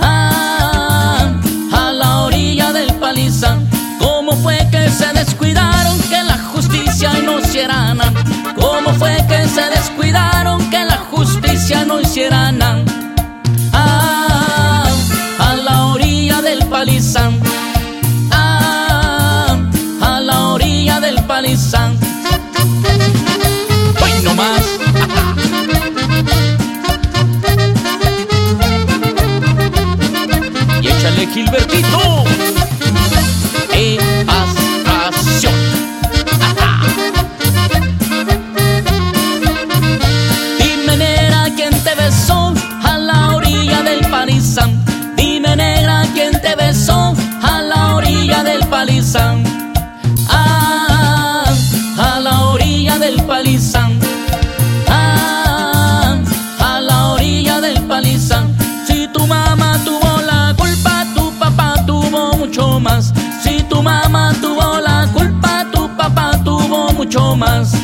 Ah, a la orilla del palizán. ¿Cómo fue que se descuidaron que la justicia no hiciera nada? ¿Cómo fue que se descuidaron que la justicia no hiciera nada? Ah, a la orilla del palizán. Ah, a la orilla del palizán. Hoy no más. Échale Gilbertito. mas